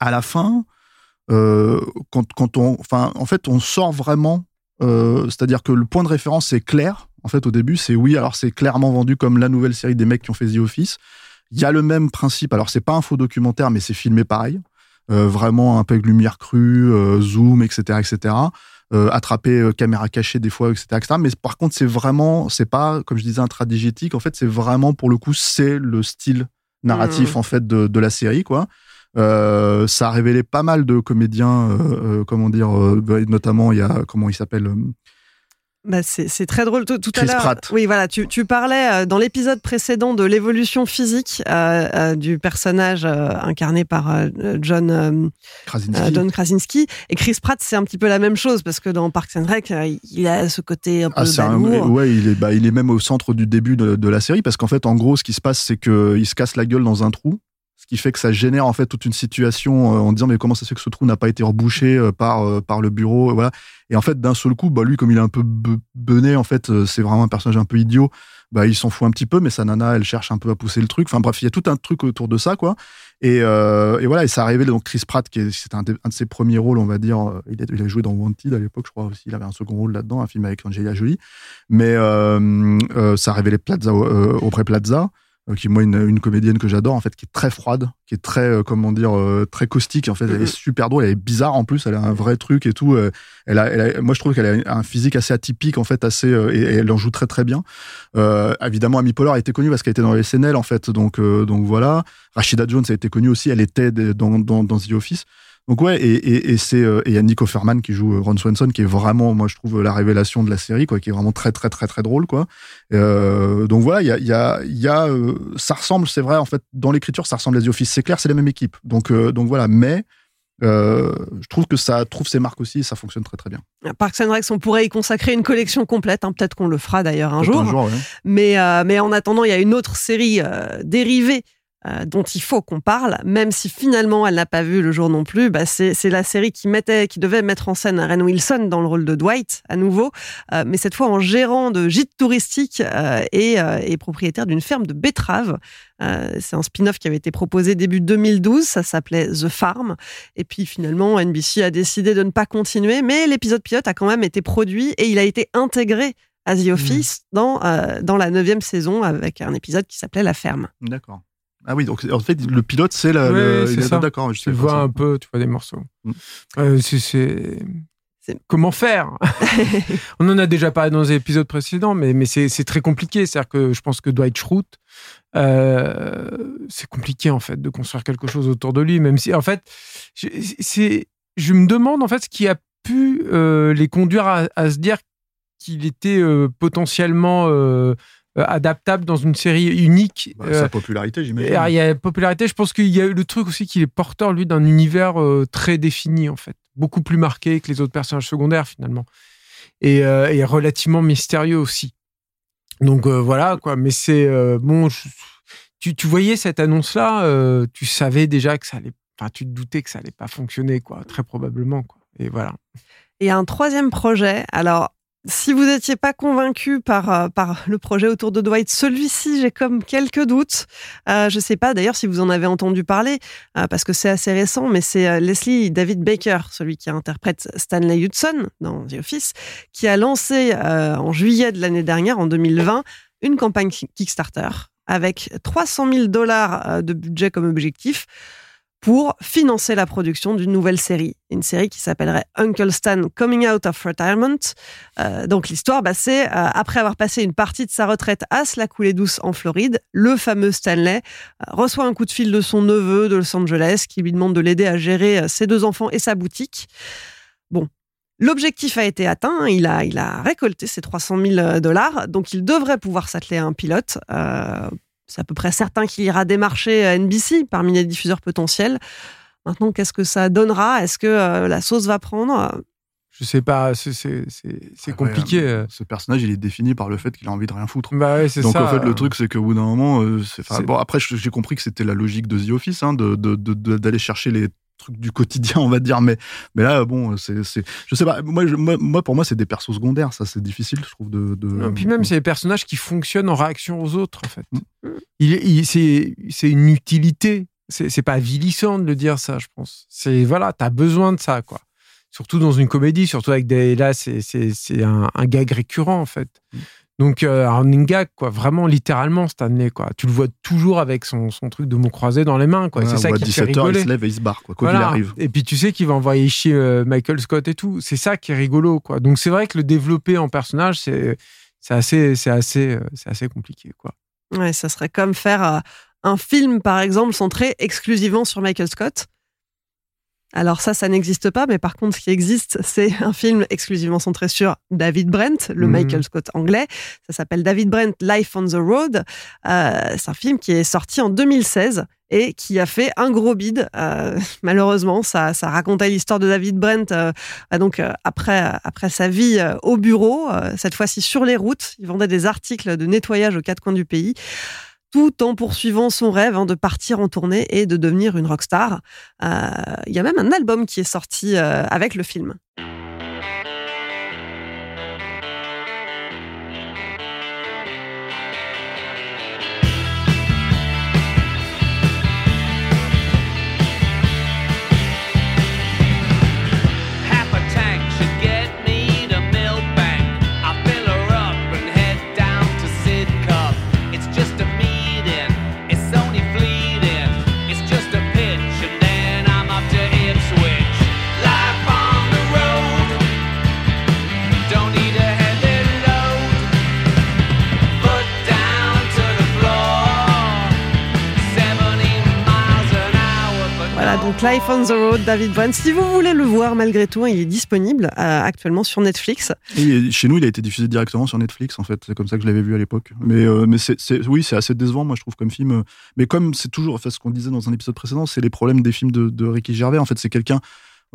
à la fin, quand, quand on, enfin, en fait, on sort vraiment. c'est-à-dire que le point de référence est clair. En fait, au début, c'est oui. Alors, c'est clairement vendu comme la nouvelle série des mecs qui ont fait The Office. Il y a le même principe. Alors, c'est pas un faux documentaire, mais c'est filmé pareil. Vraiment un peu avec lumière crue, zoom, etc., etc. attraper caméra cachée des fois, etc., etc. Mais par contre, c'est vraiment, c'est pas, comme je disais, un tradigétique. En fait, c'est vraiment, pour le coup, c'est le style narratif, mmh. en fait, de, de la série, quoi. Euh, ça a révélé pas mal de comédiens, euh, euh, comment dire, notamment il y a comment il s'appelle. Bah c'est très drôle. Tout, à l'heure, oui, voilà, tu, tu parlais dans l'épisode précédent de l'évolution physique du personnage incarné par John Krasinski. John Krasinski. Et Chris Pratt, c'est un petit peu la même chose parce que dans Parks and Rec, il a ce côté un peu ah, ouais, il est, bah, il est même au centre du début de, de la série parce qu'en fait, en gros, ce qui se passe, c'est qu'il se casse la gueule dans un trou ce qui fait que ça génère en fait toute une situation euh, en disant mais comment ça se fait que ce trou n'a pas été rebouché euh, par euh, par le bureau voilà. Et en fait d'un seul coup bah lui comme il est un peu bené en fait c'est vraiment un personnage un peu idiot bah il s'en fout un petit peu mais sa nana elle cherche un peu à pousser le truc. Enfin bref il y a tout un truc autour de ça quoi. Et, et voilà et ça révélé donc Chris Pratt qui c'était un, de ses premiers rôles on va dire il a, joué dans Wanted à l'époque je crois aussi il avait un second rôle là-dedans un film avec Angelina Jolie. Mais ça a révélé Plaza auprès Plaza. euh, qui est moi une, une comédienne que j'adore en fait qui est très froide qui est très euh, comment dire euh, très caustique en fait. Elle est mm-hmm. super drôle elle est bizarre en plus. Elle a un vrai truc et tout elle a, elle a moi je trouve qu'elle a un physique assez atypique en fait assez et, elle en joue très très bien. Évidemment Amy Poehler a été connue parce qu'elle était dans SNL en fait. Donc donc voilà. Rashida Jones a été connue aussi. Elle était dans dans, dans The Office donc ouais, et, et, et c'est euh, et il y a Nico Ferman qui joue euh, Ron Swanson, qui est vraiment, moi je trouve la révélation de la série, quoi, qui est vraiment très très très très drôle, quoi. Euh, donc voilà, il y a y a y a euh, ça ressemble, c'est vrai en fait, dans l'écriture, ça ressemble à The Office. C'est clair, c'est la même équipe. Donc donc voilà, mais je trouve que ça trouve ses marques aussi et ça fonctionne très très bien. Parks and Rec, on pourrait y consacrer une collection complète. Hein. Peut-être qu'on le fera d'ailleurs un jour. Un jour ouais. Mais mais en attendant, il y a une autre série dérivée euh, dont il faut qu'on parle, même si finalement elle n'a pas vu le jour non plus. Bah c'est la série qui mettait, qui devait mettre en scène Ren Wilson dans le rôle de Dwight à nouveau, euh, mais cette fois en gérant de gîtes touristiques euh, et, et, propriétaire d'une ferme de betteraves. c'est un spin-off qui avait été proposé début 2012, ça s'appelait The Farm. Et puis finalement, NBC a décidé de ne pas continuer, mais l'épisode pilote a quand même été produit et il a été intégré à The Office mmh. dans, dans la neuvième saison avec un épisode qui s'appelait La Ferme. D'accord. Ah oui, donc en fait, le pilote, c'est la. Oui, c'est D'accord, je Tu vois un peu, tu vois des morceaux. Mm. Euh, c'est. Comment faire On en a déjà parlé dans les épisodes précédents, mais, mais c'est très compliqué. C'est-à-dire que je pense que Dwight Schrute, euh, c'est compliqué en fait de construire quelque chose autour de lui, même si en fait, c'est, je me demande en fait ce qui a pu euh, les conduire à, à se dire qu'il était euh, potentiellement euh, adaptable dans une série unique. Bah, sa euh, popularité, j'imagine. Il y a popularité. Je pense qu'il y a eu le truc aussi qu'il est porteur, lui, d'un univers euh, très défini, en fait. Beaucoup plus marqué que les autres personnages secondaires, finalement. Et, et relativement mystérieux aussi. Donc voilà, quoi. Mais c'est. bon, tu, tu, voyais cette annonce-là, tu savais déjà que ça allait. Enfin, tu te doutais que ça allait pas fonctionner, quoi. Très probablement, quoi. Et voilà. Et un troisième projet. Alors, si vous n'étiez pas convaincu par, euh, par le projet autour de Dwight, celui-ci, j'ai comme quelques doutes. Euh, je ne sais pas d'ailleurs si vous en avez entendu parler, euh, parce que c'est assez récent, mais c'est Leslie David Baker, celui qui interprète Stanley Hudson dans The Office, qui a lancé en juillet de l'année dernière, en 2020, une campagne Kickstarter avec 300 000 dollars de budget comme objectif pour financer la production d'une nouvelle série, une série qui s'appellerait Uncle Stan Coming Out of Retirement. Euh, donc l'histoire, bah, c'est euh, après avoir passé une partie de sa retraite à se la couler douce en Floride, le fameux Stanley euh, reçoit un coup de fil de son neveu de Los Angeles qui lui demande de l'aider à gérer ses deux enfants et sa boutique. Bon, L'objectif a été atteint, a, il a récolté ses 300 000 dollars, donc il devrait pouvoir s'atteler à un pilote c'est à peu près certain qu'il ira démarcher euh, NBC parmi les diffuseurs potentiels. Maintenant, qu'est-ce que ça donnera? Est-ce que euh, la sauce va prendre? Je sais pas, c'est ah compliqué. Euh. ce personnage, il est défini par le fait qu'il a envie de rien foutre. Bah ouais, Donc ça, en fait, le truc, c'est qu'au bout d'un moment, bon, après, j'ai compris que c'était la logique de The Office, hein, d'aller de, de, chercher les truc du quotidien, on va dire. Mais, mais là, bon, c'est, je sais pas. Moi, moi, pour moi, c'est des persos secondaires. Ça, c'est difficile, je trouve. De, de... Et puis même, c'est des personnages qui fonctionnent en réaction aux autres, en fait. Mm. Il, c'est, c'est une utilité. C'est, c'est pas avilissant de le dire, ça, je pense. C'est, voilà, t'as besoin de ça, quoi. Surtout dans une comédie, surtout avec des. Là, c'est, c'est, c'est un, un gag récurrent, en fait. Donc euh, un ninja quoi, vraiment littéralement Stanley quoi. Tu le vois toujours avec son, son truc de mots croisés dans les mains quoi. Ouais, c'est ça qui 17 fait heures, rigoler. il se lève et il se barre, quoi, quoi Voilà. qu'il arrive. Et puis tu sais qu'il va envoyer chier euh, Michael Scott et tout. C'est ça qui est rigolo quoi. Donc c'est vrai que le développer en personnage c'est c'est assez c'est assez euh, c'est assez compliqué quoi. Ouais, ça serait comme faire euh, un film, par exemple, centré exclusivement sur Michael Scott. Alors ça, ça n'existe pas, mais par contre, ce qui existe, c'est un film exclusivement centré sur David Brent, le Mhm. Michael Scott anglais. Ça s'appelle David Brent, Life on the Road. Euh, c'est un film qui est sorti en 2016 et qui a fait un gros bide. Euh, malheureusement, ça, ça racontait l'histoire de David Brent euh, ah, donc euh, après après sa vie au bureau, cette fois-ci sur les routes. Il vendait des articles de nettoyage aux quatre coins du pays tout en poursuivant son rêve hein, de partir en tournée et de devenir une rockstar. Euh, Il y a même un album qui est sorti euh, avec le film. Life on the Road, David Brent. Si vous voulez le voir malgré tout, il est disponible euh, actuellement sur Netflix. Et chez nous, il a été diffusé directement sur Netflix, en fait. C'est comme ça que je l'avais vu à l'époque. Mais, euh, c'est, oui, c'est assez décevant, moi, je trouve, comme film. Mais comme c'est toujours, enfin, ce qu'on disait dans un épisode précédent, c'est les problèmes des films de, Ricky Gervais. En fait, c'est quelqu'un,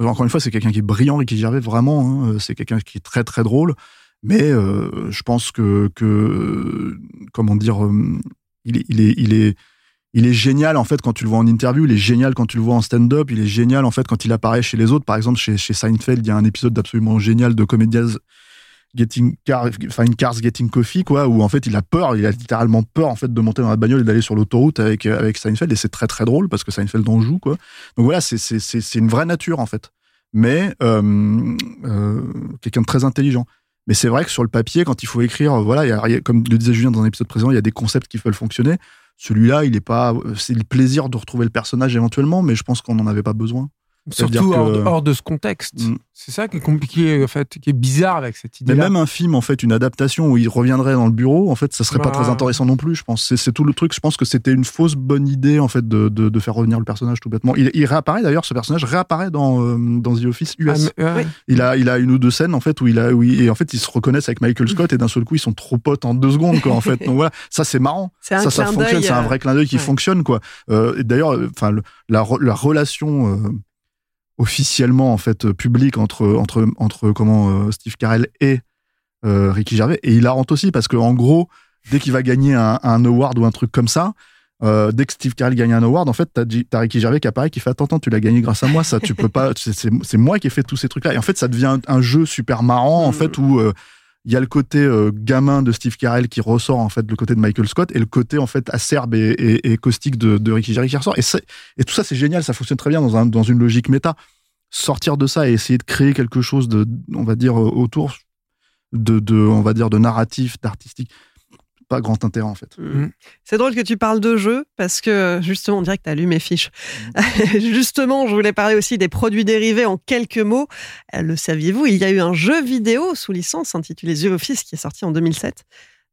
euh, encore une fois, c'est quelqu'un qui est brillant, Ricky Gervais, vraiment. hein. C'est quelqu'un qui est très, très drôle. Mais euh, je pense que, comment dire, euh, il est, il est, il est génial en fait quand tu le vois en interview, il est génial quand tu le vois en stand-up, il est génial en fait quand il apparaît chez les autres. Par exemple, chez, chez Seinfeld, il y a un épisode absolument génial de Comedians Getting Car, Cars Getting Coffee, quoi, où en fait il a peur, il a littéralement peur en fait de monter dans la bagnole et d'aller sur l'autoroute avec, euh, avec Seinfeld, et c'est très très drôle parce que Seinfeld en joue, quoi. Donc voilà, c'est, c'est, c'est, une vraie nature en fait. Mais euh, euh, quelqu'un de très intelligent. Mais c'est vrai que sur le papier, quand il faut écrire, euh, voilà, il y a- comme le disait Julien dans un épisode précédent, il y a des concepts qui veulent fonctionner. Celui-là, il est pas. C'est le plaisir de retrouver le personnage éventuellement, mais je pense qu'on n'en avait pas besoin. Surtout hors, que- de, hors de ce contexte. Mm. C'est ça qui est compliqué en fait, qui est bizarre avec cette idée Mais là. même un film, en fait, une adaptation où il reviendrait dans le bureau, en fait, ça serait pas Ouais. très intéressant non plus, je pense. C'est- tout le truc. Je pense que c'était une fausse bonne idée, en fait, de, de, de faire revenir le personnage tout bêtement. Il, il réapparaît d'ailleurs, ce personnage réapparaît dans, euh, dans The Office US. Ah, mais-. Il a, il a une ou deux scènes, en fait, où il a, où il- et en fait, ils se reconnaissent avec Michael Scott et d'un seul coup, ils sont trop potes en deux secondes, quoi, en fait. Donc voilà, ça, c'est marrant. C'est un ça, ça fonctionne, c'est un euh, vrai clin d'œil qui ouais. fonctionne, quoi. Euh, et d'ailleurs, euh, enfin, la, la relation euh, officiellement, en fait, publique entre, entre, entre comment, euh, Steve Carell et euh, Ricky Gervais est hilarante aussi, parce que, en gros, dès qu'il va gagner un, un award ou un truc comme ça, euh, dès que Steve Carell gagne un award, en fait, t'as, t'as Ricky Gervais qui apparaît, qui fait attends, attends, tu l'as gagné grâce à moi, ça, tu peux pas, c'est moi qui ai fait tous ces trucs-là. Et en fait, ça devient un, un jeu super marrant, en Mm. fait, où euh, il y a le côté euh, gamin de Steve Carell qui ressort, en fait, le côté de Michael Scott, et le côté, en fait, acerbe et, caustique de, Ricky Gervais qui ressort. Et, tout ça, c'est génial, ça fonctionne très bien dans une logique méta. Sortir de ça et essayer de créer quelque chose de, on va dire, euh, autour de, de on va dire, de narratif, d'artistique, pas grand intérêt, en fait. Mm. C'est drôle que tu parles de jeux parce que justement, on dirait que tu as lu mes fiches. justement, je voulais parler aussi des produits dérivés en quelques mots. Euh, Le saviez-vous Il y a eu un jeu vidéo sous licence intitulé The Office qui est sorti en 2007.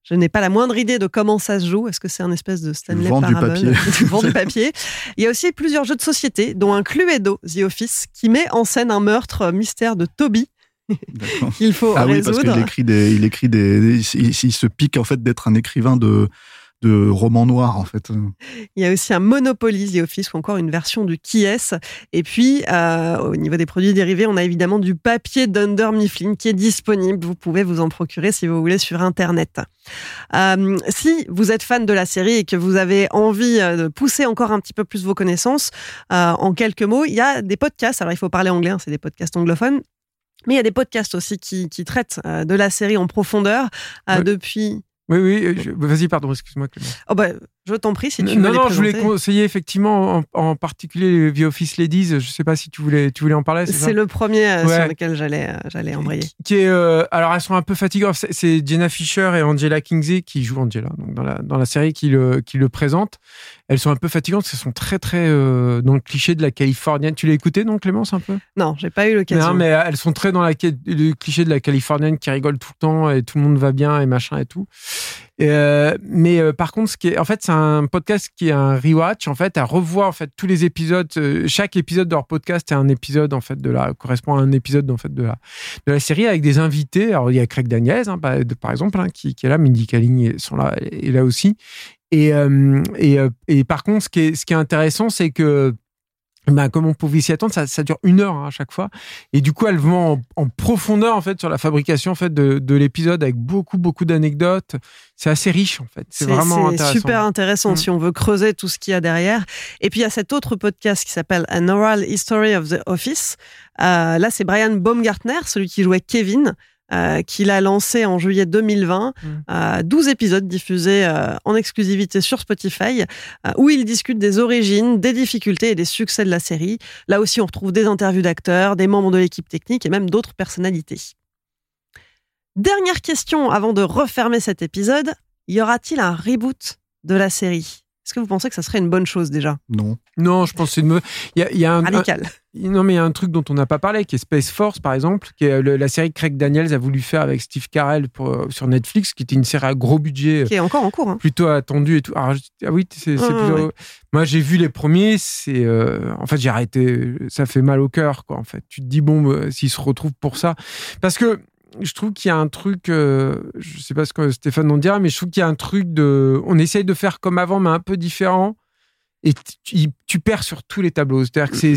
Je n'ai pas la moindre idée de comment ça se joue. Est-ce que c'est un espèce de Stanley vends du Parable papier. Tu vends du papier. Il y a aussi plusieurs jeux de société, dont un Cluedo, The Office, qui met en scène un meurtre mystère de Toby Qu'il faut Ah oui, parce qu'il écrit des, il écrit des, des- il, il se pique en fait d'être un écrivain de, de romans noirs en fait. Il y a aussi un Monopoly The Office ou encore une version du Qui est Et puis, euh, au niveau des produits dérivés, on a évidemment du papier d'Under Mifflin qui est disponible. Vous pouvez vous en procurer si vous voulez sur Internet. Euh, si vous êtes fan de la série et que vous avez envie euh, de pousser encore un petit peu plus vos connaissances, euh, en quelques mots, il y a des podcasts. Alors, il faut parler anglais, hein, c'est des podcasts anglophones. Mais il y a des podcasts aussi qui, qui traitent euh, de la série en profondeur euh, Ouais. depuis Oui, oui. je- Vas-y, pardon, excuse-moi. Oh bah, Je t'en prie, si tu non, veux les non, je voulais conseiller effectivement en, en particulier les The Office Ladies. Je sais pas si tu voulais, tu voulais en parler. C'est le premier euh, Ouais. sur lequel j'allais euh, j'allais embrayer. qui est euh, alors elles sont un peu fatigantes c'est- Jenna Fisher et Angela Kinsey qui jouent Angela donc dans la dans la série qui le qui le présentent elles sont un peu fatigantes parce qu'elles sont très très euh, dans le cliché de la californienne tu l'as écouté donc Clémence un peu? Non, j'ai pas eu l'occasion. non mais elles sont très dans la, le cliché de la californienne qui rigole tout le temps et tout le monde va bien et machin et tout mais par contre, ce qui est, en fait, c'est un podcast qui est un rewatch, en fait, à revoir en fait tous les épisodes. euh, chaque épisode de leur podcast est un épisode en fait de la correspond à un épisode en fait de la de la série avec des invités. Alors il y a Craig Daniels, hein, par, exemple, hein, qui, est là, Mindy Kaling sont là, est là aussi. Et, euh, et, euh, et par contre, ce qui est, ce qui est intéressant, c'est que ben, comme on pouvait s'y attendre, ça, ça dure une heure hein, à chaque fois. Et du coup, elle vont en, en profondeur en fait sur la fabrication en fait de, de l'épisode avec beaucoup beaucoup d'anecdotes. C'est assez riche en fait. C'est vraiment c'est intéressant. super intéressant Mm. si on veut creuser tout ce qu'il y a derrière. Et puis il y a cet autre podcast qui s'appelle An Oral History of the Office. Euh, là, c'est Brian Baumgartner, celui qui jouait Kevin. Euh, qu'il a lancé en juillet 2020, Mm. euh, 12 épisodes diffusés euh, en exclusivité sur Spotify, où il discute des origines, des difficultés et des succès de la série. Là aussi, on retrouve des interviews d'acteurs, des membres de l'équipe technique et même d'autres personnalités. Dernière question avant de refermer cet épisode. Y aura-t-il un reboot de la série? Est-ce que vous pensez que ça serait une bonne chose déjà? Non. Non, je pense que c'est une. mau- Il y a, il y a un, Radical. un- non, mais il y a un truc dont on n'a pas parlé, qui est Space Force, par exemple, qui est le- la série que Craig Daniels a voulu faire avec Steve Carell pour, euh, sur Netflix, qui était une série à gros budget. Qui est encore en cours. hein. plutôt attendu et tout. Alors, je- ah oui, c'est ouais, plutôt- ouais. Moi, j'ai vu les premiers. C'est euh, en fait, j'ai arrêté. Ça fait mal au cœur, quoi. En fait, tu te dis bon, euh, s'ils se retrouvent pour ça, parce que je trouve qu'il y a un truc. euh, je sais pas ce que Stéphane en dira, mais je trouve qu'il y a un truc de. On essaye de faire comme avant, mais un peu différent. Et tu, perds sur tous les tableaux. C'est-à-dire que c'est,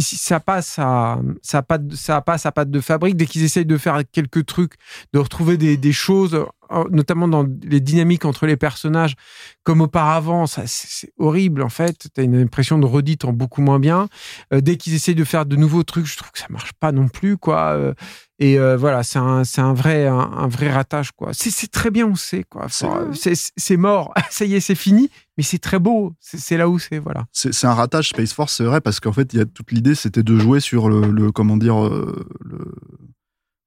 ça passe à, ça passe, ça passe à patte de fabrique. Dès qu'ils essayent de faire quelques trucs, de retrouver des, choses, notamment dans les dynamiques entre les personnages, comme auparavant, ça, c'est, horrible en fait. T'as une impression de redite en beaucoup moins bien. Euh, dès qu'ils essayent de faire de nouveaux trucs, je trouve que ça marche pas non plus, quoi. Euh, et euh, voilà, c'est un, c'est un vrai, un, un vrai ratage, quoi. C'est, c'est très bien, on sait, quoi. Enfin, c'est, c'est mort, ça y est, c'est fini. Mais c'est très beau. C'est, là où c'est, voilà. C'est c'est un ratage Space Force, c'est vrai, parce qu'en fait, il y a toute l'idée, c'était de jouer sur le, le- comment dire, euh,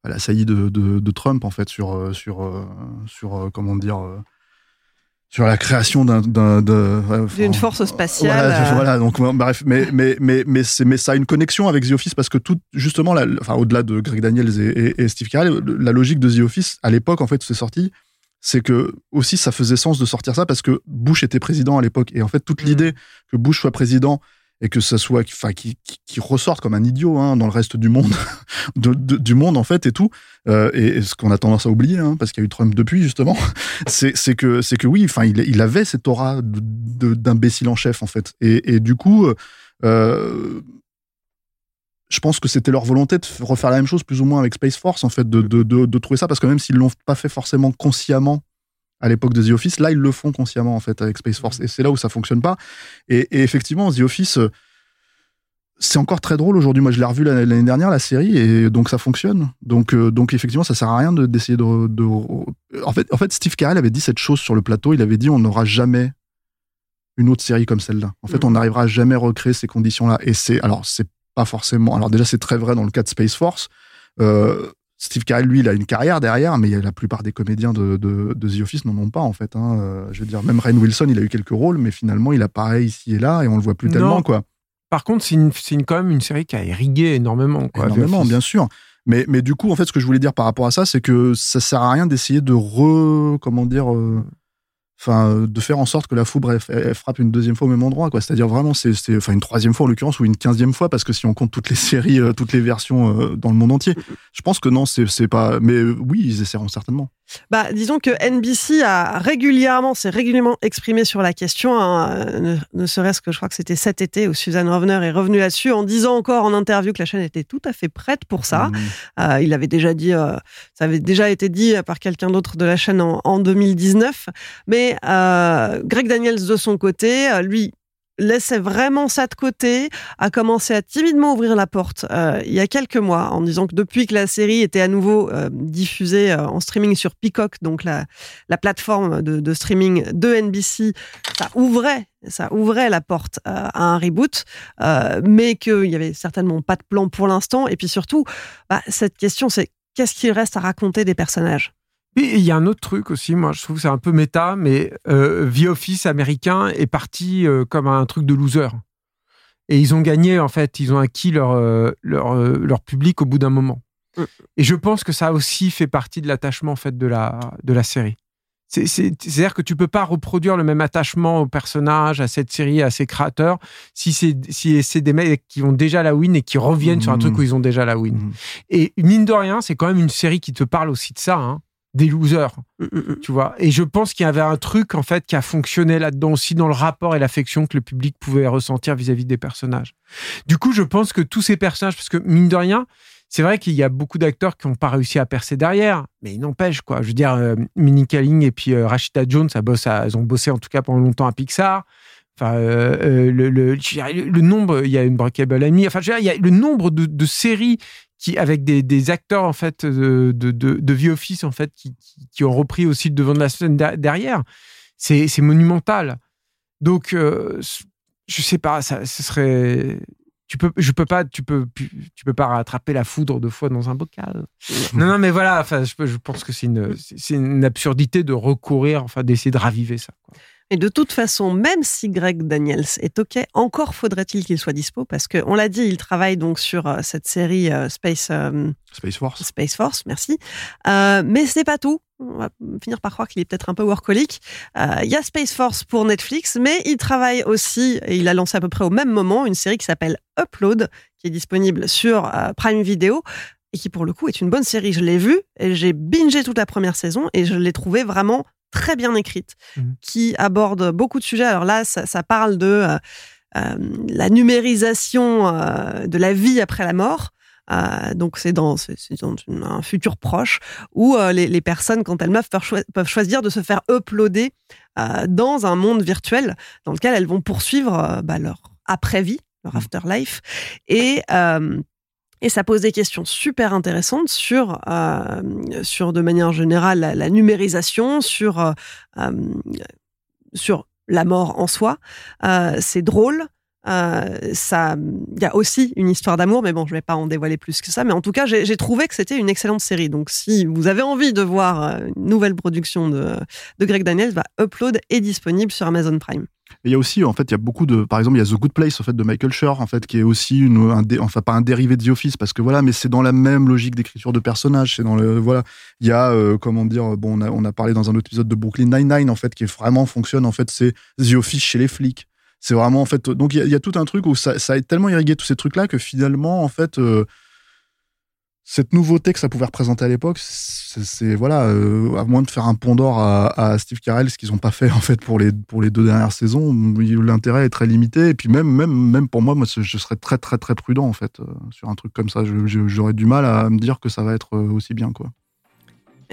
le, la saillie de, de- de Trump, en fait, sur, euh, sur, euh, sur euh, comment dire, sur la création d'un, D'une force spatiale. Voilà, voilà, donc bref, mais mais mais mais c'est mais ça a une connexion avec The Office parce que tout justement, la- enfin au-delà de Greg Daniels et, et- et Steve Carell, la logique de The Office à l'époque en fait c'est sorti, c'est que aussi ça faisait sens de sortir ça parce que Bush était président à l'époque et en fait toute l'idée que Bush soit président et que ça soit enfin qui, ressorte comme un idiot hein, dans le reste du monde de- de- du monde en fait et tout. Euh, et, ce qu'on a tendance à oublier hein, parce qu'il y a eu Trump depuis justement c'est que c'est que oui enfin il, avait cette aura d'imbécile en chef en fait. Et, du coup euh, je pense que c'était leur volonté de refaire la même chose plus ou moins avec Space Force en fait de, de, de, de trouver ça parce que même s'ils l'ont pas fait forcément consciemment à l'époque de The Office là ils le font consciemment en fait avec Space Force et c'est là où ça fonctionne pas et, et effectivement The Office euh, c'est encore très drôle aujourd'hui. Moi, je l'ai revu l'année dernière, la série, et donc ça fonctionne. Donc, euh, donc effectivement, ça sert à rien de- d'essayer de, de- En fait, en fait, Steve Carell avait dit cette chose sur le plateau. Il avait dit on n'aura jamais une autre série comme celle-là. En fait, on n'arrivera jamais à recréer ces conditions-là. Et c'est alors c'est pas forcément. Alors déjà, c'est très vrai dans le cas de Space Force. Euh, Steve Carell, lui, il a une carrière derrière, mais la plupart des comédiens de, de, de The Office n'en ont pas, en fait. hein. Euh, je veux dire, même Rainn Wilson, il a eu quelques rôles, mais finalement, il apparaît ici et là, et on le voit plus Non. tellement, quoi. Par contre, c'est une, c'est une- quand même une série qui a irrigué énormément. Quoi, Énormément, bien sûr. Mais, mais du coup, en fait, ce que je voulais dire par rapport à ça, c'est que ça sert à rien d'essayer de re, comment dire, euh, enfin, euh, de faire en sorte que la foudre frappe une deuxième fois au même endroit, quoi. C'est-à-dire vraiment, c'est, enfin, une troisième fois en l'occurrence ou une quinzième fois, parce que si on compte toutes les séries, euh, toutes les versions euh, dans le monde entier, je pense que non, c'est, pas. Mais oui, ils essaieront certainement. Bah, disons que NBC a régulièrement, s'est régulièrement exprimé sur la question, hein, ne, ne serait-ce que je crois que c'était cet été où Suzanne Rovner est revenue là-dessus en disant encore en interview que la chaîne était tout à fait prête pour ça. Mmh. Euh, il avait déjà dit, euh, ça avait déjà été dit par quelqu'un d'autre de la chaîne en, en 2019. Mais euh, Greg Daniels de son côté, lui, laissait vraiment ça de côté, a commencé à timidement ouvrir la porte euh, il y a quelques mois en disant que depuis que la série était à nouveau euh, diffusée euh, en streaming sur Peacock, donc la, la plateforme de, de streaming de NBC, ça ouvrait ça ouvrait la porte euh, à un reboot, euh, mais qu'il y avait certainement pas de plan pour l'instant. Et puis surtout, bah, cette question, c'est qu'est-ce qu'il reste à raconter des personnages? Et il y a un autre truc aussi, moi je trouve que c'est un peu méta, mais euh, The Office américain est parti euh, comme un truc de loser. Et ils ont gagné, en fait, ils ont acquis leur, euh, leur, euh, leur public au bout d'un moment. Mm. Et je pense que ça aussi fait partie de l'attachement en fait, de, la, de la série. C'est- c'est- C'est-à-dire que tu peux pas reproduire le même attachement au personnage, à cette série, à ses créateurs, si c'est si c'est des mecs qui ont déjà la win et qui reviennent sur un truc où ils ont déjà la win. Mhm. Et mine de rien, c'est quand même une série qui te parle aussi de ça, hein, des losers, Mm, tu vois. Et je pense qu'il y avait un truc en fait qui a fonctionné là-dedans aussi dans le rapport et l'affection que le public pouvait ressentir vis-à-vis des personnages. Du coup, je pense que tous ces personnages, parce que mine de rien, c'est vrai qu'il y a beaucoup d'acteurs qui n'ont pas réussi à percer derrière, mais il n'empêche quoi. Je veux dire, euh, Minnie Kaling et puis euh, Rashida Jones, ça bosse à- elles ont bossé en tout cas pendant longtemps à Pixar. Enfin, euh, euh, le, nombre, il y a une Breakable Amy. Enfin, je veux dire, il y a le nombre de, de séries qui, avec des, des acteurs en fait de, de, de, The Office en fait, qui, qui, qui ont repris aussi le devant de la scène der- derrière. C'est monumental. Donc, euh, je sais pas, ça, ce serait. Tu peux, je peux pas, tu peux, tu peux pas rattraper la foudre deux fois dans un bocal. non, non, mais voilà. Enfin, je, je pense que c'est une, c'est une absurdité de recourir, enfin, d'essayer de raviver ça. quoi. Et de toute façon, même si Greg Daniels est OK, encore faudrait-il qu'il soit dispo parce que on l'a dit, il travaille donc sur euh, cette série euh, Space euh, Space Force. Space Force, merci. Euh, mais c'est pas tout. On va finir par croire qu'il est peut-être un peu workaholic. Euh, Il y a Space Force pour Netflix, mais il travaille aussi, et il a lancé à peu près au même moment, une série qui s'appelle Upload, qui est disponible sur Prime Video et qui pour le coup est une bonne série. Je l'ai vue et j'ai bingé toute la première saison et je l'ai trouvée vraiment très bien écrite, Mhm. qui aborde beaucoup de sujets. Alors là, ça, ça parle de euh, euh, la numérisation euh, de la vie après la mort. Donc c'est dans, un futur proche où les, les personnes, quand elles meurent, peuvent, choi- peuvent choisir de se faire uploader dans un monde virtuel dans lequel elles vont poursuivre bah, leur après-vie, leur afterlife. Et, et ça pose des questions super intéressantes sur, euh, sur de manière générale, la, numérisation, sur, euh, euh, sur la mort en soi. C'est drôle. Ça, il y a aussi une histoire d'amour, mais bon, je vais pas en dévoiler plus que ça. Mais en tout cas, j'ai trouvé que c'était une excellente série. Donc, si vous avez envie de voir une nouvelle production de, de Greg Daniels, bah, Upload est disponible sur Amazon Prime. Il y a aussi, en fait, il y a beaucoup de, par exemple, il y a The Good Place, en fait, de Michael Schur, en fait, qui est aussi une, un enfin, pas un dérivé de The Office, parce que voilà, mais c'est dans la même logique d'écriture de personnages, c'est dans le, voilà. Il y a, euh, comment dire, bon, on a, on a parlé dans un autre épisode de Brooklyn Nine-Nine, en fait, qui vraiment fonctionne, en fait, c'est The Office chez les flics. C'est vraiment, en fait, donc il y, a- il y a tout un truc où ça, ça a tellement irrigué tous ces trucs-là que finalement, en fait, euh, cette nouveauté que ça pouvait représenter à l'époque, c'est voilà, euh, à moins de faire un pont d'or à, Steve Carell, ce qu'ils n'ont pas fait en fait pour les pour les deux dernières saisons, l'intérêt est très limité. Et puis même même même pour moi, moi je serais très très très prudent en fait euh, sur un truc comme ça. J'aurais du mal à me dire que ça va être euh, aussi bien quoi.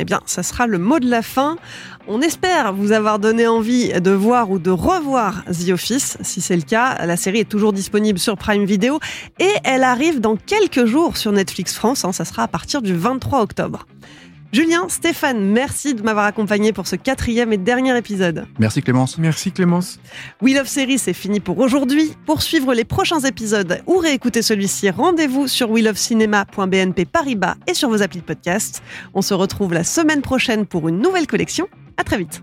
Eh bien, ça sera le mot de la fin. On espère vous avoir donné envie de voir ou de revoir The Office. Si c'est le cas, la série est toujours disponible sur Prime Video et elle arrive dans quelques jours sur Netflix France. hein. ça sera à partir du 23 octobre. Julien, Stéphane, merci de m'avoir accompagné pour ce quatrième et dernier épisode. Merci Clémence. Merci Clémence. We Love Series, c'est fini pour aujourd'hui. Pour suivre les prochains épisodes ou réécouter celui-ci, rendez-vous sur welovecinema.bnp Paribas et sur vos applis de podcast. On se retrouve la semaine prochaine pour une nouvelle collection. À très vite.